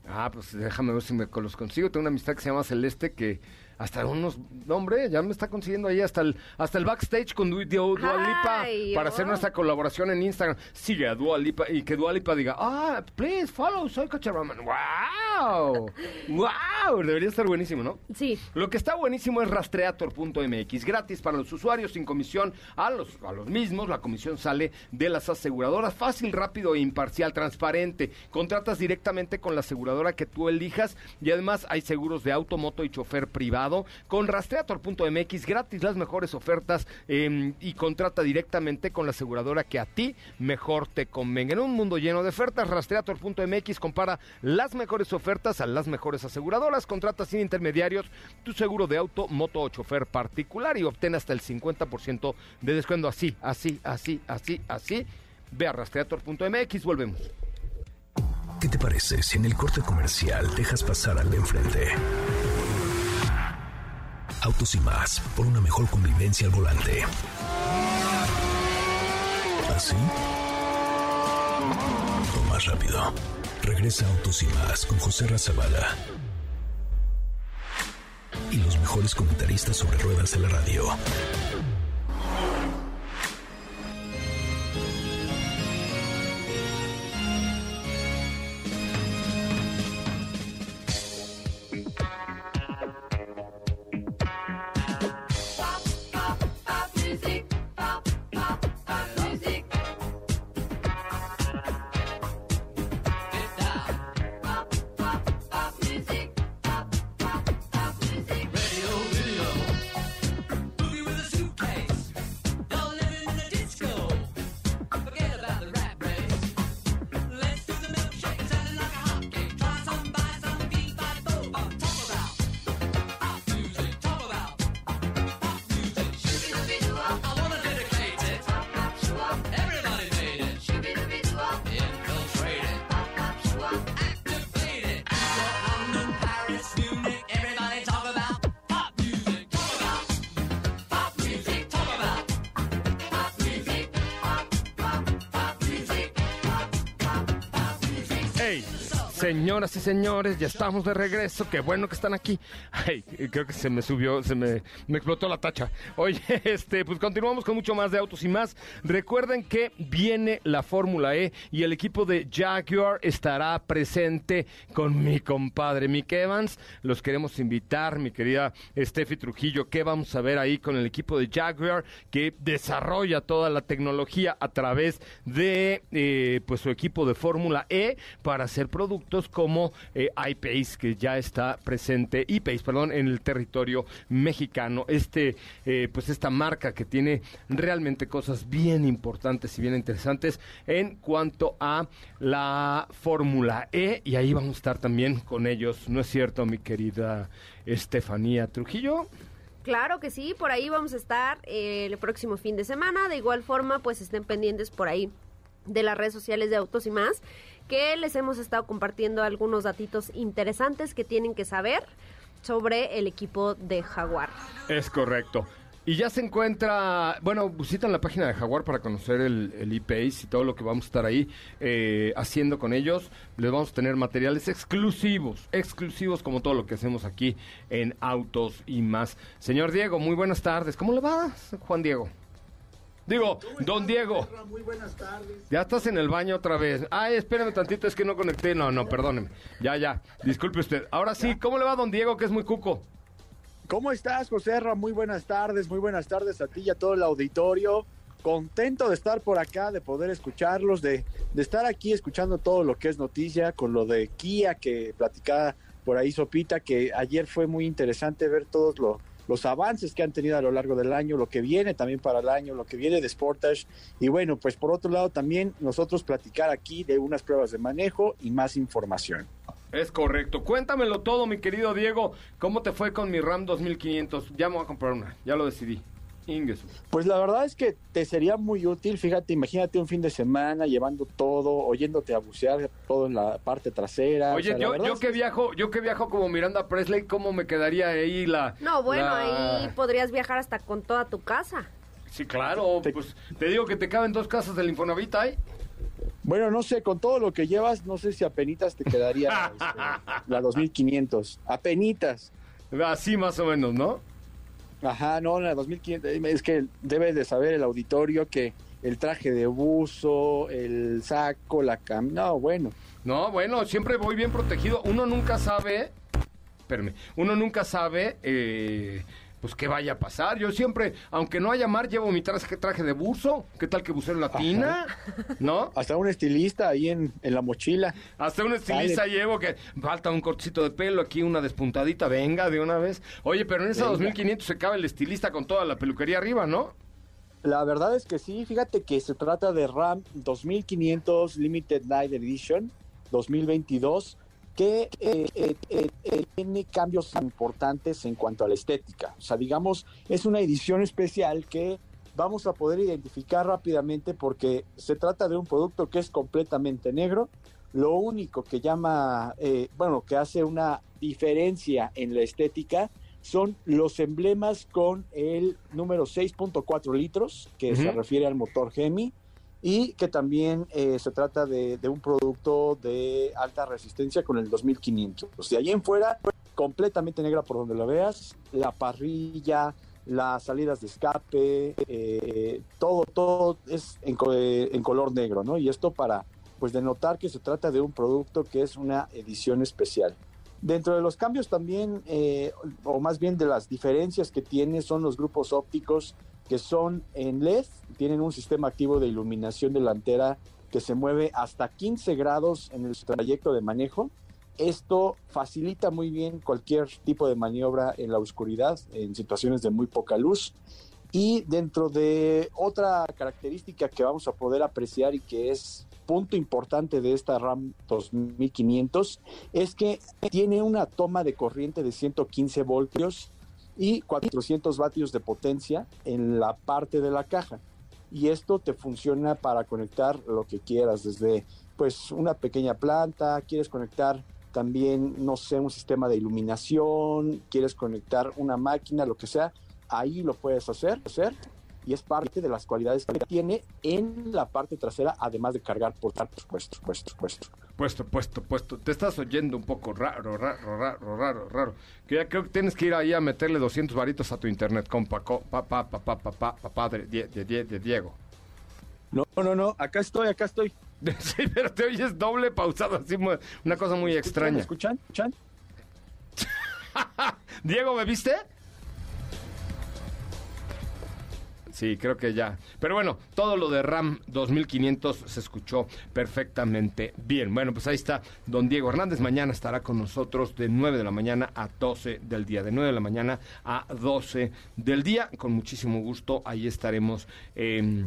Ah, pues déjame ver si me los consigo. Tengo una amistad que se llama Celeste que hasta unos, no, hombre, ya me está consiguiendo ahí hasta el, hasta el backstage con Du- Du- Dua Lipa Ay, para hacer oh. nuestra colaboración en Instagram. Sigue a Dua Lipa y que Dua Lipa diga, ah, please follow, soy Coche Raman. ¡Wow! ¡Wow! Debería estar buenísimo, ¿no? Sí. Lo que está buenísimo es rastreator.mx, gratis para los usuarios, sin comisión a los, a los mismos. La comisión sale de las aseguradoras, fácil, rápido e imparcial, transparente. Contratas directamente con la aseguradora que tú elijas y además hay seguros de auto, moto y chofer privado. Con rastreator.mx, gratis las mejores ofertas eh, y contrata directamente con la aseguradora que a ti mejor te convenga. En un mundo lleno de ofertas, rastreator.mx compara las mejores ofertas a las mejores aseguradoras, contrata sin intermediarios tu seguro de auto, moto o chofer particular y obtén hasta el 50% de descuento así, así, así, así, así. Ve a rastreator.mx, volvemos. ¿Qué te parece si en el corte comercial dejas pasar al de enfrente? Autos y más, por una mejor convivencia al volante. ¿Así? O más rápido. Regresa Autos y más con José Razabala. Y los mejores comentaristas sobre ruedas de la radio. Señoras y señores, ya estamos de regreso. Qué bueno que están aquí. Ay, creo que se me subió, se me, explotó la tacha. Oye, este, pues continuamos con mucho más de autos y más. Recuerden que viene la Fórmula E y el equipo de Jaguar estará presente con mi compadre Mick Evans. Los queremos invitar, mi querida Steffi Trujillo. ¿Qué vamos a ver ahí con el equipo de Jaguar que desarrolla toda la tecnología a través de eh, pues su equipo de Fórmula E para hacer productos como eh, iPace que ya está presente iPace, perdón, en el territorio mexicano. Este eh, pues esta marca que tiene realmente cosas bien importantes y bien interesantes en cuanto a la Fórmula E y ahí vamos a estar también con ellos, ¿no es cierto, mi querida Estefanía Trujillo? Claro que sí, por ahí vamos a estar eh, el próximo fin de semana. De igual forma, pues estén pendientes por ahí de las redes sociales de Autos y más, que les hemos estado compartiendo algunos datitos interesantes que tienen que saber sobre el equipo de Jaguar. Es correcto. Y ya se encuentra, bueno, visitan la página de Jaguar para conocer el, el e-Pace y todo lo que vamos a estar ahí eh, haciendo con ellos. Les vamos a tener materiales exclusivos, exclusivos como todo lo que hacemos aquí en Autos y más. Señor Diego, muy buenas tardes. ¿Cómo le va, Juan Diego? Digo, don Diego. Muy buenas tardes. Ya estás en el baño otra vez. Ay, espérame tantito, es que no conecté. No, no, perdóneme. Ya, ya. Disculpe usted. Ahora sí, ¿cómo le va don Diego, que es muy cuco? ¿Cómo estás, José Ra? Muy buenas tardes, muy buenas tardes a ti y a todo el auditorio. Contento de estar por acá, de poder escucharlos, de, de estar aquí escuchando todo lo que es noticia, con lo de Kia que platicaba por ahí Sopita, que ayer fue muy interesante ver todos lo- los avances que han tenido a lo largo del año, lo que viene también para el año, lo que viene de Sportage. Y bueno, pues por otro lado también nosotros platicar aquí de unas pruebas de manejo y más información. Es correcto. Cuéntamelo todo, mi querido Diego. ¿Cómo te fue con mi RAM 2500? Ya me voy a comprar una. Ya lo decidí. Pues la verdad es que te sería muy útil, fíjate, imagínate un fin de semana llevando todo, oyéndote a bucear todo en la parte trasera. o Oye, sea, yo, yo que viajo, yo que viajo como Miranda Presley, ¿cómo me quedaría ahí la? No, bueno, la- ahí podrías viajar hasta con toda tu casa. Sí, claro. Te- Pues te digo que te caben dos casas del Infonavit ahí. Bueno, no sé, con todo lo que llevas, no sé si apenitas te quedaría este, la 2500. Apenitas. Así más o menos, ¿no? Ajá, no, la 2500. Es que debe de saber el auditorio que el traje de buzo, el saco, la cam... No, bueno. No, bueno, siempre voy bien protegido. Uno nunca sabe, espérame, uno nunca sabe, eh, pues qué vaya a pasar. Yo siempre, aunque no haya mar, llevo mi traje, traje de buzo. ¿Qué tal que buceo en latina? ¿No? Hasta un estilista ahí en, en la mochila. Hasta un estilista llevo que falta un cortecito de pelo, aquí una despuntadita, venga de una vez. Oye, pero en esa Venga. 2500 se cabe el estilista con toda la peluquería arriba, ¿no? La verdad es que sí, fíjate que se trata de RAM 2500 Limited Night Edition 2022 que eh, eh, eh, eh, tiene cambios importantes en cuanto a la estética. O sea, digamos, es una edición especial que vamos a poder identificar rápidamente porque se trata de un producto que es completamente negro. Lo único que llama, eh, bueno, que hace una diferencia en la estética son los emblemas con el número 6.4 litros, que se refiere al motor Gemi, y que también eh, se trata de, de un producto de alta resistencia con el 2500. O sea, ahí en fuera, completamente negra por donde lo veas, la parrilla, las salidas de escape, eh, todo, todo es eh, en color negro, ¿no? Y esto para, pues, denotar que se trata de un producto que es una edición especial. Dentro de los cambios también, eh, o más bien de las diferencias que tiene, son los grupos ópticos que son en LED, tienen un sistema activo de iluminación delantera que se mueve hasta 15 grados en el trayecto de manejo. Esto facilita muy bien cualquier tipo de maniobra en la oscuridad, en situaciones de muy poca luz. Y dentro de otra característica que vamos a poder apreciar y que es punto importante de esta RAM 2500 es que tiene una toma de corriente de 115 voltios y 400 vatios de potencia en la parte de la caja. Y esto te funciona para conectar lo que quieras, desde pues una pequeña planta, quieres conectar también, no sé, un sistema de iluminación, quieres conectar una máquina, lo que sea, ahí lo puedes hacer, hacer y es parte de las cualidades que tiene en la parte trasera, además de cargar por supuesto, supuesto, supuesto. Puesto, puesto, puesto. Te estás oyendo un poco raro, raro, raro, raro, raro. Que ya creo que tienes que ir ahí a meterle 200 varitos a tu internet, compa, co- papá, papá, papá, papá de, de- de- de Diego. No, no, no, acá estoy, acá estoy. Sí, pero te oyes doble pausado, así una cosa muy extraña. ¿Escuchan? ¿Escuchan? Diego, ¿me viste? Sí, creo que ya. Pero bueno, todo lo de RAM 2500 se escuchó perfectamente bien. Bueno, pues ahí está don Diego Hernández. Mañana estará con nosotros de 9 de la mañana a 12 del día. De 9 de la mañana a 12 del día. Con muchísimo gusto, ahí estaremos. eh,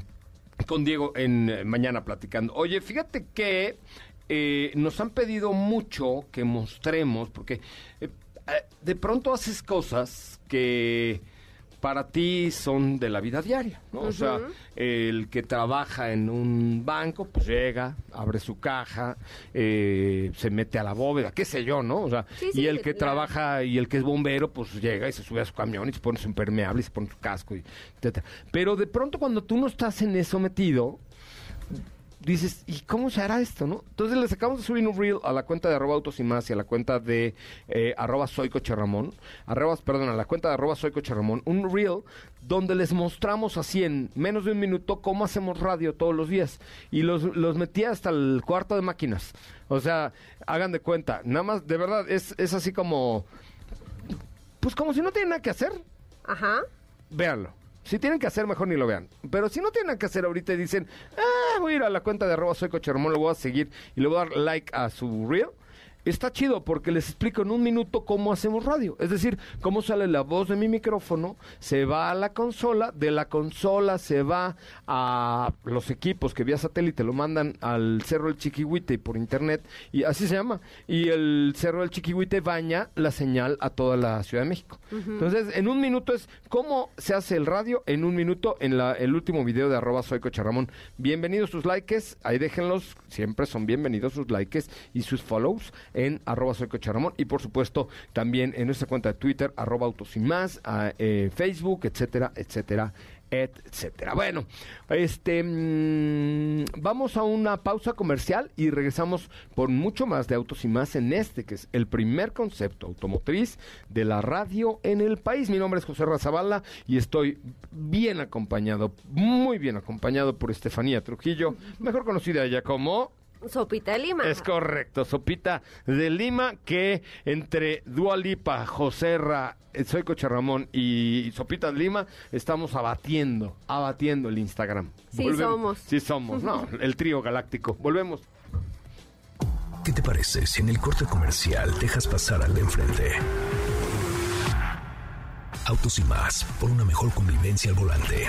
con Diego en eh, mañana platicando. Oye, fíjate que eh, nos han pedido mucho que mostremos, porque eh, de pronto haces cosas que para ti son de la vida diaria, ¿no? O sea, el que trabaja en un banco, pues llega, abre su caja, eh, se mete a la bóveda, qué sé yo, ¿no? O sea, Sí, sí, y el que la- trabaja y el que es bombero, pues llega y se sube a su camión y se pone su impermeable y se pone su casco, y etcétera. Pero de pronto cuando tú no estás en eso metido, dices, ¿y cómo se hará esto, no? Entonces les acabamos de subir un reel a la cuenta de arroba autos y más y a la cuenta de eh, arroba soy Coche Ramón, arroba, perdón, a la cuenta de arroba soy Coche Ramón, un reel donde les mostramos así en menos de un minuto cómo hacemos radio todos los días. Y los, los metí hasta el cuarto de máquinas. O sea, hagan de cuenta, nada más, de verdad, es, es así como, pues como si no tienen nada que hacer, Ajá. véanlo. Si tienen que hacer, mejor ni lo vean. Pero si no tienen que hacer ahorita y dicen, ah, voy a ir a la cuenta de arroba soy Coche Ramón, lo voy a seguir y le voy a dar like a su reel. Está chido porque les explico en un minuto cómo hacemos radio. Es decir, cómo sale la voz de mi micrófono, se va a la consola, de la consola se va a los equipos que vía satélite lo mandan al Cerro del Chiquihuite por internet, y así se llama. Y el Cerro del Chiquihuite baña la señal a toda la Ciudad de México. Entonces, en un minuto es cómo se hace el radio, en un minuto en la, el último video de arroba soy Ramón. Bienvenidos sus likes, ahí déjenlos, siempre son bienvenidos sus likes y sus follows en arroba soy Coche y por supuesto también en nuestra cuenta de Twitter, arroba autos y más, eh, Facebook, etcétera, etcétera, etcétera. Bueno, este mm, vamos a una pausa comercial y regresamos por mucho más de autos y más en este que es el primer concepto automotriz de la radio en el país. Mi nombre es José Razabala y estoy bien acompañado, muy bien acompañado por Estefanía Trujillo, mejor conocida ya como Sopita de Lima. es correcto, Sopita de Lima, que entre Dua Lipa, Joserra, eh, Soy Coche Ramón y Sopita de Lima estamos abatiendo, abatiendo el Instagram. Sí somos. Sí somos, no, el trío galáctico. Volvemos. ¿Qué te parece si en el corte comercial dejas pasar al de enfrente? Autos y más, por una mejor convivencia al volante.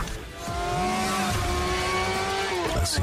¿Así?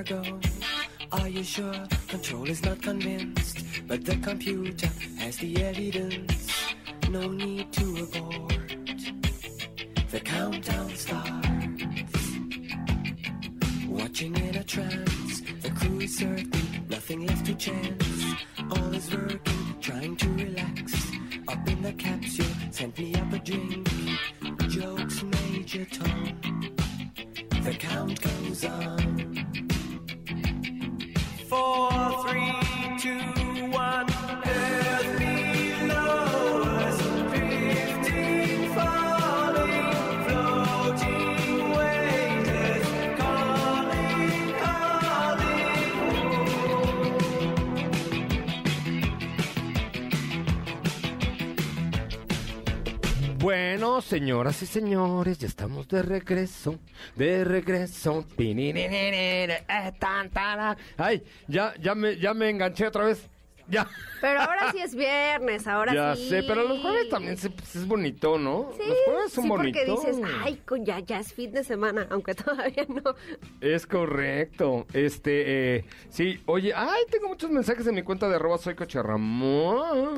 Are you sure? Control is not convinced, but the computer has the evidence. No need to señoras señores, ya estamos de regreso, de regreso. Eh. Ay, ya, ya me, ya me enganché otra vez. Ya. Pero ahora sí es viernes, ahora ya sí. sé, pero los jueves también se- pues, es bonito, ¿no? Sí, los jueves son sí, bonitos. porque dices, ay, con- ya, ya es fin de semana, aunque todavía no. Es correcto. Este, eh, sí, oye, ay, tengo muchos mensajes en mi cuenta de arroba soy Ramón.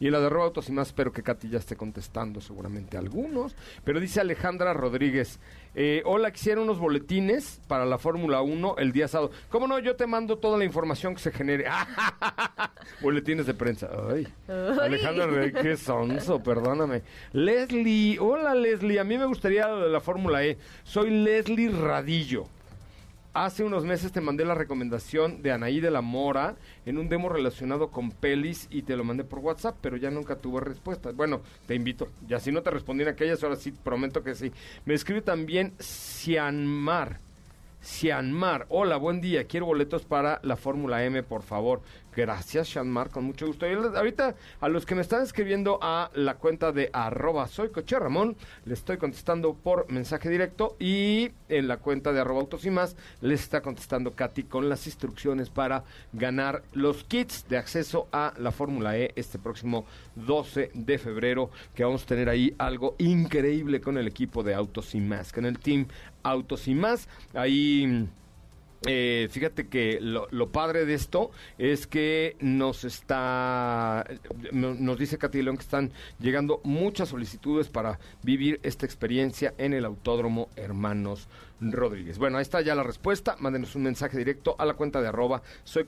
Y en la de arroba autos y más, espero que Katy ya esté contestando seguramente algunos. Pero dice Alejandra Rodríguez, eh, hola, quisiera unos boletines para la Fórmula 1 el día sábado. ¿Cómo no? Yo te mando toda la información que se genere. boletines de prensa. Ay. Alejandra qué sonso, perdóname. Leslie, hola Leslie, a mí me gustaría lo de la Fórmula E. Soy Leslie Radillo. Hace unos meses te mandé la recomendación de Anaí de la Mora en un demo relacionado con pelis y te lo mandé por WhatsApp, pero ya nunca tuve respuesta. Bueno, te invito. Ya si no te respondí en aquellas, ahora sí prometo que sí. Me escribe también Cianmar. Cianmar, hola, buen día. Quiero boletos para la Fórmula M, por favor. Gracias, Cianmar, con mucho gusto. Y ahorita a los que me están escribiendo a la cuenta de arroba soy Coche Ramón, les estoy contestando por mensaje directo y en la cuenta de arroba autos y más les está contestando Katy con las instrucciones para ganar los kits de acceso a la Fórmula E este próximo 12 de febrero, que vamos a tener ahí algo increíble con el equipo de Autos y más, con el team Autos y más. Ahí eh, fíjate que lo, lo padre de esto es que nos está, no- nos dice Katy León que están llegando muchas solicitudes para vivir esta experiencia en el Autódromo Hermanos Rodríguez. Bueno, ahí está ya la respuesta. Mándenos un mensaje directo a la cuenta de arroba soy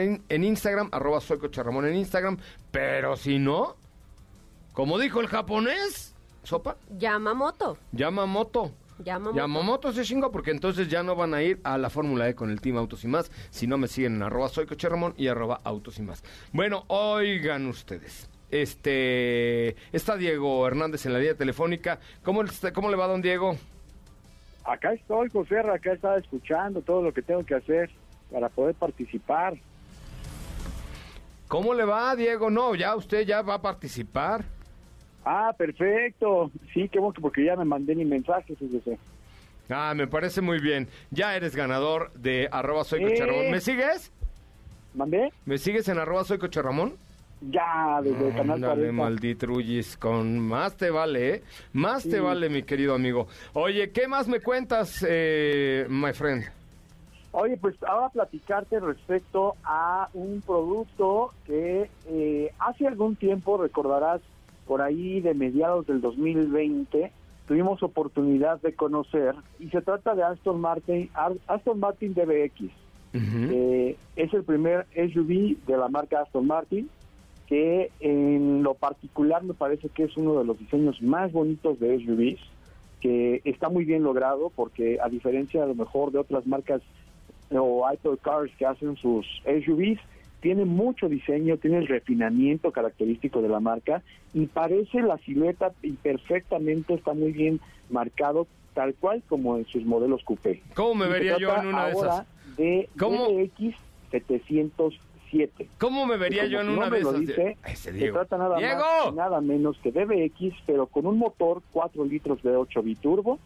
en, en Instagram, arroba soy en Instagram. Pero si no, como dijo el japonés, sopa, Yamamoto. llama moto. Yamamoto. Yamamoto se chingó porque entonces ya no van a ir a la Fórmula E con el Team Autos y más si no me siguen en arroba soy Coche Ramón y arroba Autos y más. Bueno, oigan ustedes. Este está Diego Hernández en la línea telefónica. ¿Cómo, está- cómo le va, don Diego? Acá estoy, José, acá estaba escuchando todo lo que tengo que hacer para poder participar. ¿Cómo le va, Diego? No, ya usted ya va a participar. Ah, perfecto. Sí, qué bueno, porque ya me mandé mi mensaje, fíjese. Ah, me parece muy bien. Ya eres ganador de arroba soy Coche Eh. Ramón. ¿Me sigues? ¿Mandé? ¿Me sigues en arroba soy Coche Ramón? Ya, desde el canal Ándale, 40. malditrullis, con más te vale, ¿eh? Más te vale, mi querido amigo. Oye, ¿qué más me cuentas, eh, my friend? Oye, pues ahora platicarte respecto a un producto que eh, hace algún tiempo, recordarás, por ahí de mediados del 2020, tuvimos oportunidad de conocer, y se trata de Aston Martin, Ar- Aston Martin DBX. Eh, es el primer SUV de la marca Aston Martin, que en lo particular me parece que es uno de los diseños más bonitos de SUVs, que está muy bien logrado porque a diferencia a lo mejor de otras marcas o hypercars que hacen sus SUVs, tiene mucho diseño, tiene el refinamiento característico de la marca y parece la silueta y perfectamente está muy bien marcado tal cual como en sus modelos coupé. ¿Cómo me Y vería yo en una de esas? de ¿Cómo? DBX 707. ¿Cómo me vería yo en una de esas? dice, Ese se trata nada ¡Diego! más nada menos que DBX, pero con un motor 4 litros de 8 biturbo,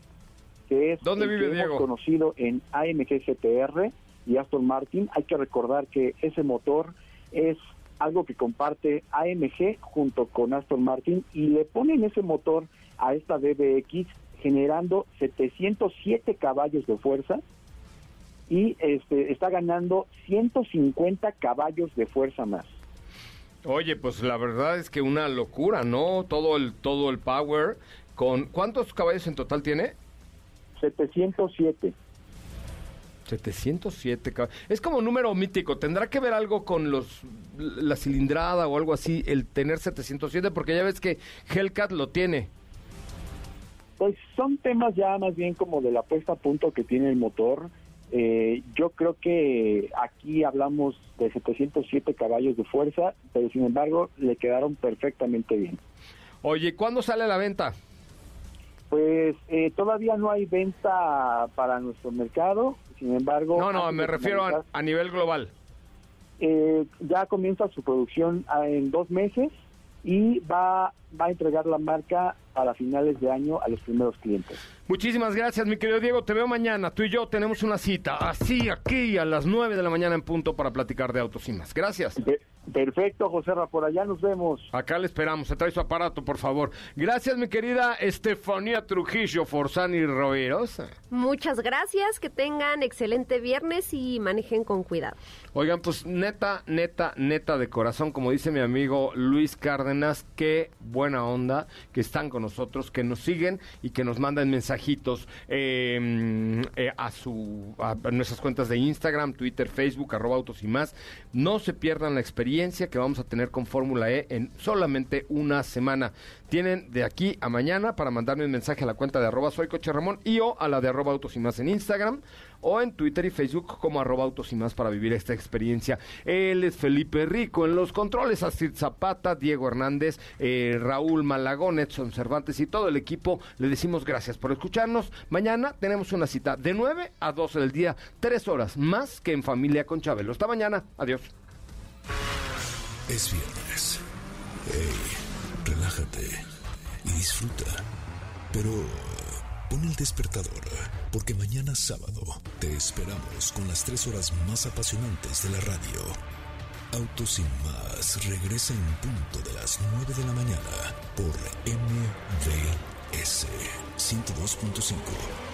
que es ¿Dónde vive que Diego? hemos conocido en AMG GTR y Aston Martin. Hay que recordar que ese motor es algo que comparte AMG junto con Aston Martin y le ponen ese motor a esta DBX generando 707 caballos de fuerza y este está ganando 150 caballos de fuerza más. Oye, pues la verdad es que una locura, ¿no? Todo el todo el power con ¿cuántos caballos en total tiene? 707. 707 caballos. Es como un número mítico. ¿Tendrá que ver algo con los la cilindrada o algo así el tener 707? Porque ya ves que Hellcat lo tiene. Pues son temas ya más bien como de la puesta a punto que tiene el motor. Eh, yo creo que aquí hablamos de 707 caballos de fuerza, pero sin embargo le quedaron perfectamente bien. Oye, ¿cuándo sale a la venta? Pues eh, todavía no hay venta para nuestro mercado, sin embargo... No, no, me refiero a, a nivel global. eh, ya comienza su producción ah, en dos meses y va, va a entregar la marca para finales de año a los primeros clientes. Muchísimas gracias, mi querido Diego. Te veo mañana. Tú y yo tenemos una cita así, aquí, a las 9 de la mañana en punto para platicar de autos y más. Gracias. Perfecto, José Ra, por allá nos vemos. Acá le esperamos. Se trae su aparato, por favor. Gracias, mi querida Estefanía Trujillo Forzani Roerosa. Muchas gracias, que tengan excelente viernes y manejen con cuidado. Oigan, pues neta, neta, neta de corazón, como dice mi amigo Luis Cárdenas, qué buena onda que están con nosotros, que nos siguen y que nos mandan mensajitos eh, eh, a, su, a nuestras cuentas de Instagram, Twitter, Facebook, arroba autos y más. No se pierdan la que vamos a tener con Fórmula E en solamente una semana. Tienen de aquí a mañana para mandarme un mensaje a la cuenta de arroba soy coche Ramón y o a la de arroba autos y más en Instagram o en Twitter y Facebook como arroba autos y más para vivir esta experiencia. Él es Felipe Rico en los controles, Astrid Zapata, Diego Hernández, eh, Raúl Malagón, Edson Cervantes y todo el equipo. Le decimos gracias por escucharnos. Mañana tenemos una cita de 9 a 12 del día, tres horas más que en familia con Chabelo. Hasta mañana. Adiós. Es viernes. Hey, relájate y disfruta. Pero pon el despertador, porque mañana sábado te esperamos con las tres horas más apasionantes de la radio. Autos sin más regresa en punto de las 9 de la mañana por MVS 102.5.